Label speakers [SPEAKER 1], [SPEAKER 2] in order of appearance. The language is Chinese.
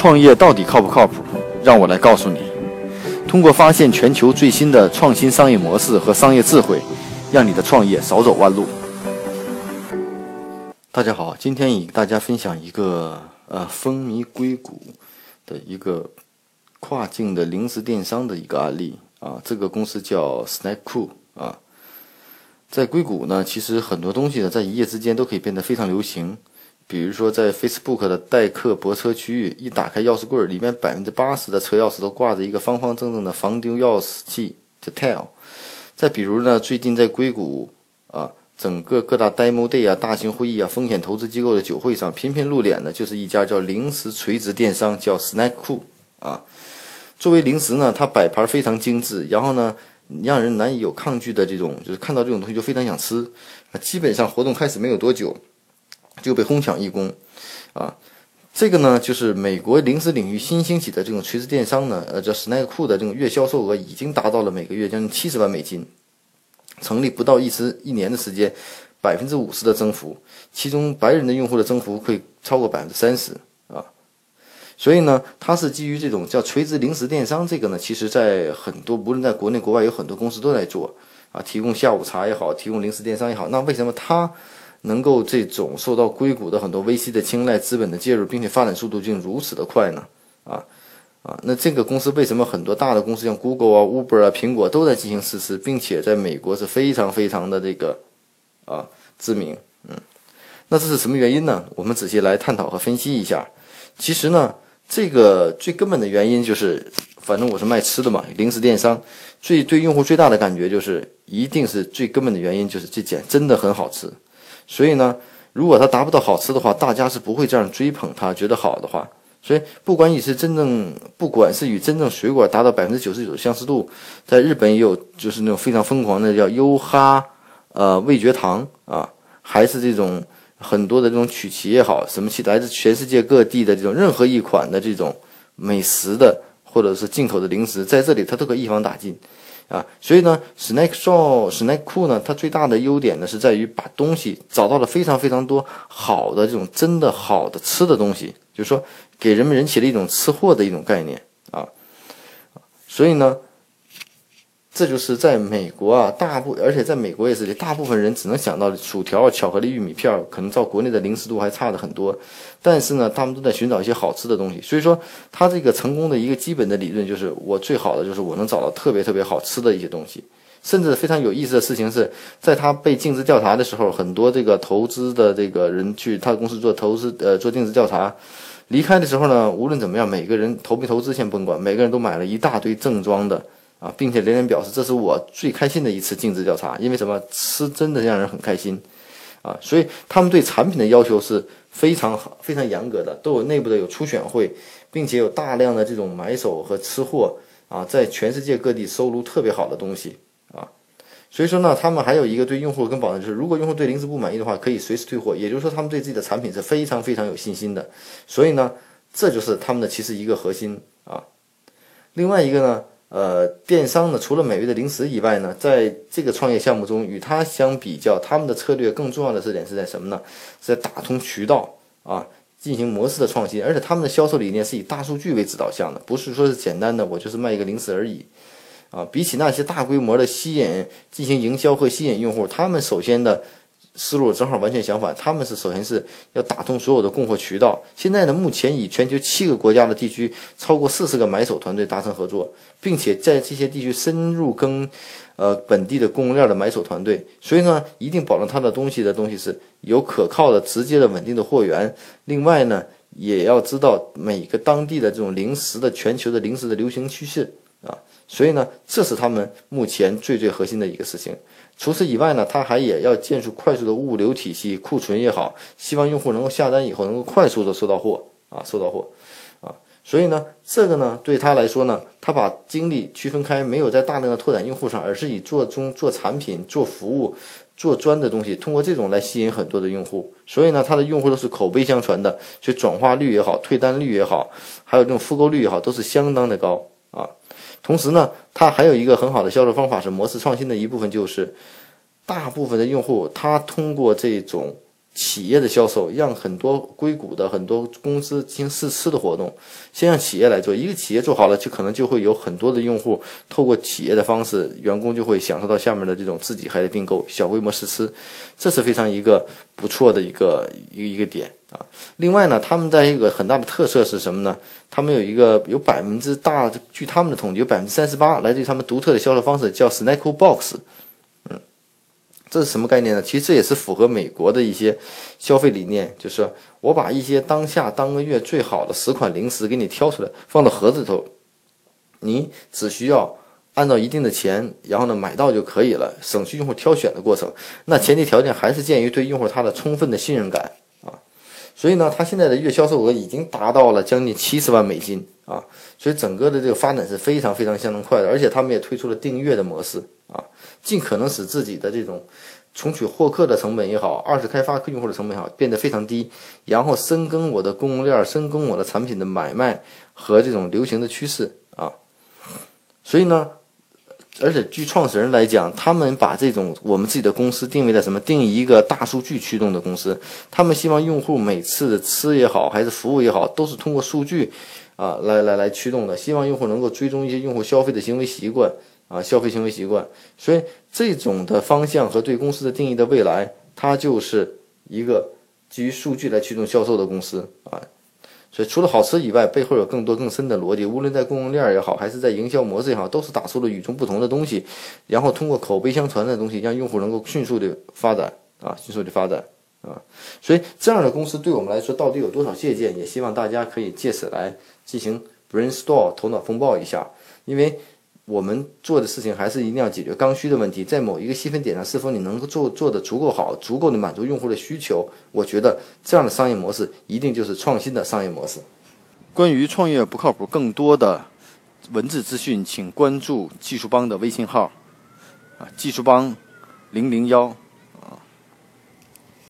[SPEAKER 1] 创业到底靠不靠谱？让我来告诉你。通过发现全球最新的创新商业模式和商业智慧，让你的创业少走弯路。大家好，今天与大家分享一个呃风靡硅谷的一个跨境的零食电商的一个案例啊。这个公司叫 Snack Cool 啊，在硅谷呢，其实很多东西呢，在一夜之间都可以变得非常流行。比如说，在 Facebook 的代客泊车区域，一打开钥匙柜，里面百分之八十的车钥匙都挂着一个方方正正的防丢钥匙器 Tell。再比如呢，最近在硅谷啊，整个各大 Demo Day 啊、大型会议啊、风险投资机构的酒会上，频频露脸的就是一家叫零食垂直电商，叫 Snack Cool 啊。作为零食呢，它摆盘非常精致，然后呢，让人难以有抗拒的这种，就是看到这种东西就非常想吃。啊，基本上活动开始没有多久。就被哄抢一空，啊，这个呢，就是美国零食领域新兴起的这种垂直电商呢，呃，叫 Snack 库的这种月销售额已经达到了每个月将近七十万美金，成立不到一时一年的时间，百分之五十的增幅，其中白人的用户的增幅可以超过百分之三十啊，所以呢，它是基于这种叫垂直零食电商，这个呢，其实在很多无论在国内国外有很多公司都在做啊，提供下午茶也好，提供零食电商也好，那为什么它？能够这种受到硅谷的很多 VC 的青睐、资本的介入，并且发展速度竟如此的快呢？啊啊，那这个公司为什么很多大的公司像 Google 啊、Uber 啊、苹果都在进行试吃，并且在美国是非常非常的这个啊知名？嗯，那这是什么原因呢？我们仔细来探讨和分析一下。其实呢，这个最根本的原因就是，反正我是卖吃的嘛，零食电商，最对用户最大的感觉就是，一定是最根本的原因就是这简真的很好吃。所以呢，如果它达不到好吃的话，大家是不会这样追捧它，觉得好的话。所以，不管你是真正，不管是与真正水果达到百分之九十九的相似度，在日本也有就是那种非常疯狂的叫优哈，呃，味觉糖啊，还是这种很多的这种曲奇也好，什么其来自全世界各地的这种任何一款的这种美食的或者是进口的零食，在这里它都可以一网打尽。啊，所以呢，Snack Show、Snack Cool 呢，它最大的优点呢是在于把东西找到了非常非常多好的这种真的好的吃的东西，就是说给人们引起了一种吃货的一种概念啊，所以呢。这就是在美国啊，大部而且在美国也是，大部分人只能想到薯条、巧克力、玉米片，可能照国内的零食度还差的很多。但是呢，他们都在寻找一些好吃的东西。所以说，他这个成功的一个基本的理论就是，我最好的就是我能找到特别特别好吃的一些东西。甚至非常有意思的事情是，在他被尽职调查的时候，很多这个投资的这个人去他的公司做投资，呃，做尽职调查，离开的时候呢，无论怎么样，每个人投没投资先甭管，每个人都买了一大堆正装的。啊，并且连连表示这是我最开心的一次尽职调查，因为什么？吃真的让人很开心，啊，所以他们对产品的要求是非常好、非常严格的，都有内部的有初选会，并且有大量的这种买手和吃货啊，在全世界各地收录特别好的东西啊，所以说呢，他们还有一个对用户跟保证，就是如果用户对零食不满意的话，可以随时退货，也就是说他们对自己的产品是非常非常有信心的，所以呢，这就是他们的其实一个核心啊，另外一个呢。呃，电商呢，除了美味的零食以外呢，在这个创业项目中，与它相比较，他们的策略更重要的特点是在什么呢？是在打通渠道啊，进行模式的创新，而且他们的销售理念是以大数据为指导向的，不是说是简单的我就是卖一个零食而已啊。比起那些大规模的吸引、进行营销和吸引用户，他们首先的。思路正好完全相反，他们是首先是要打通所有的供货渠道。现在呢，目前以全球七个国家的地区超过四十个买手团队达成合作，并且在这些地区深入跟呃本地的供应链的买手团队，所以呢，一定保证他的东西的东西是有可靠的、直接的、稳定的货源。另外呢，也要知道每个当地的这种零食的全球的零食的流行趋势。所以呢，这是他们目前最最核心的一个事情。除此以外呢，他还也要建设快速的物流体系，库存也好，希望用户能够下单以后能够快速的收到货啊，收到货啊。所以呢，这个呢，对他来说呢，他把精力区分开，没有在大量的拓展用户上，而是以做中做产品、做服务、做专的东西，通过这种来吸引很多的用户。所以呢，他的用户都是口碑相传的，所以转化率也好，退单率也好，还有这种复购率也好，都是相当的高。同时呢，它还有一个很好的销售方法，是模式创新的一部分，就是大部分的用户他通过这种企业的销售，让很多硅谷的很多公司进行试吃的活动，先让企业来做，一个企业做好了，就可能就会有很多的用户透过企业的方式，员工就会享受到下面的这种自己还得订购小规模试吃，这是非常一个不错的一个一一个点。啊。另外呢，他们在一个很大的特色是什么呢？他们有一个有百分之大，据他们的统计，有百分之三十八来自于他们独特的销售方式，叫 Snack Box。嗯这是什么概念呢？其实这也是符合美国的一些消费理念，就是我把一些当下当个月最好的十款零食给你挑出来，放到盒子里头，你只需要按照一定的钱，然后呢买到就可以了，省去用户挑选的过程。那前提条件还是鉴于对用户他的充分的信任感。所以呢，他现在的月销售额已经达到了将近七十万美金啊。所以整个的这个发展是非常非常相当快的，而且他们也推出了订阅的模式。啊，尽可能使自己的这种重取获客的成本也好，二次开发客用户的成本也好，变得非常低，然后深耕我的供应链，深耕我的产品的买卖和这种流行的趋势啊。所以呢，而且据创始人来讲，他们把这种我们自己的公司定位在什么？定义一个大数据驱动的公司。他们希望用户每次的吃也好，还是服务也好，都是通过数据啊来来来驱动的。希望用户能够追踪一些用户消费的行为习惯。啊，消费行为习惯，所以这种的方向和对公司的定义的未来，它就是一个基于数据来驱动销售的公司啊。所以除了好吃以外，背后有更多更深的逻辑，无论在供应链也好，还是在营销模式也好，都是打出了与众不同的东西，然后通过口碑相传的东西，让用户能够迅速的发展啊，迅速的发展啊。所以这样的公司对我们来说到底有多少借鉴？也希望大家可以借此来进行 brainstorm 头脑风暴一下，因为。我们做的事情还是一定要解决刚需的问题，在某一个细分点上，是否你能够做做的足够好，足够的满足用户的需求？我觉得这样的商业模式一定就是创新的商业模式。关于创业不靠谱，更多的文字资讯，请关注技术帮的微信号啊，技术帮零零幺。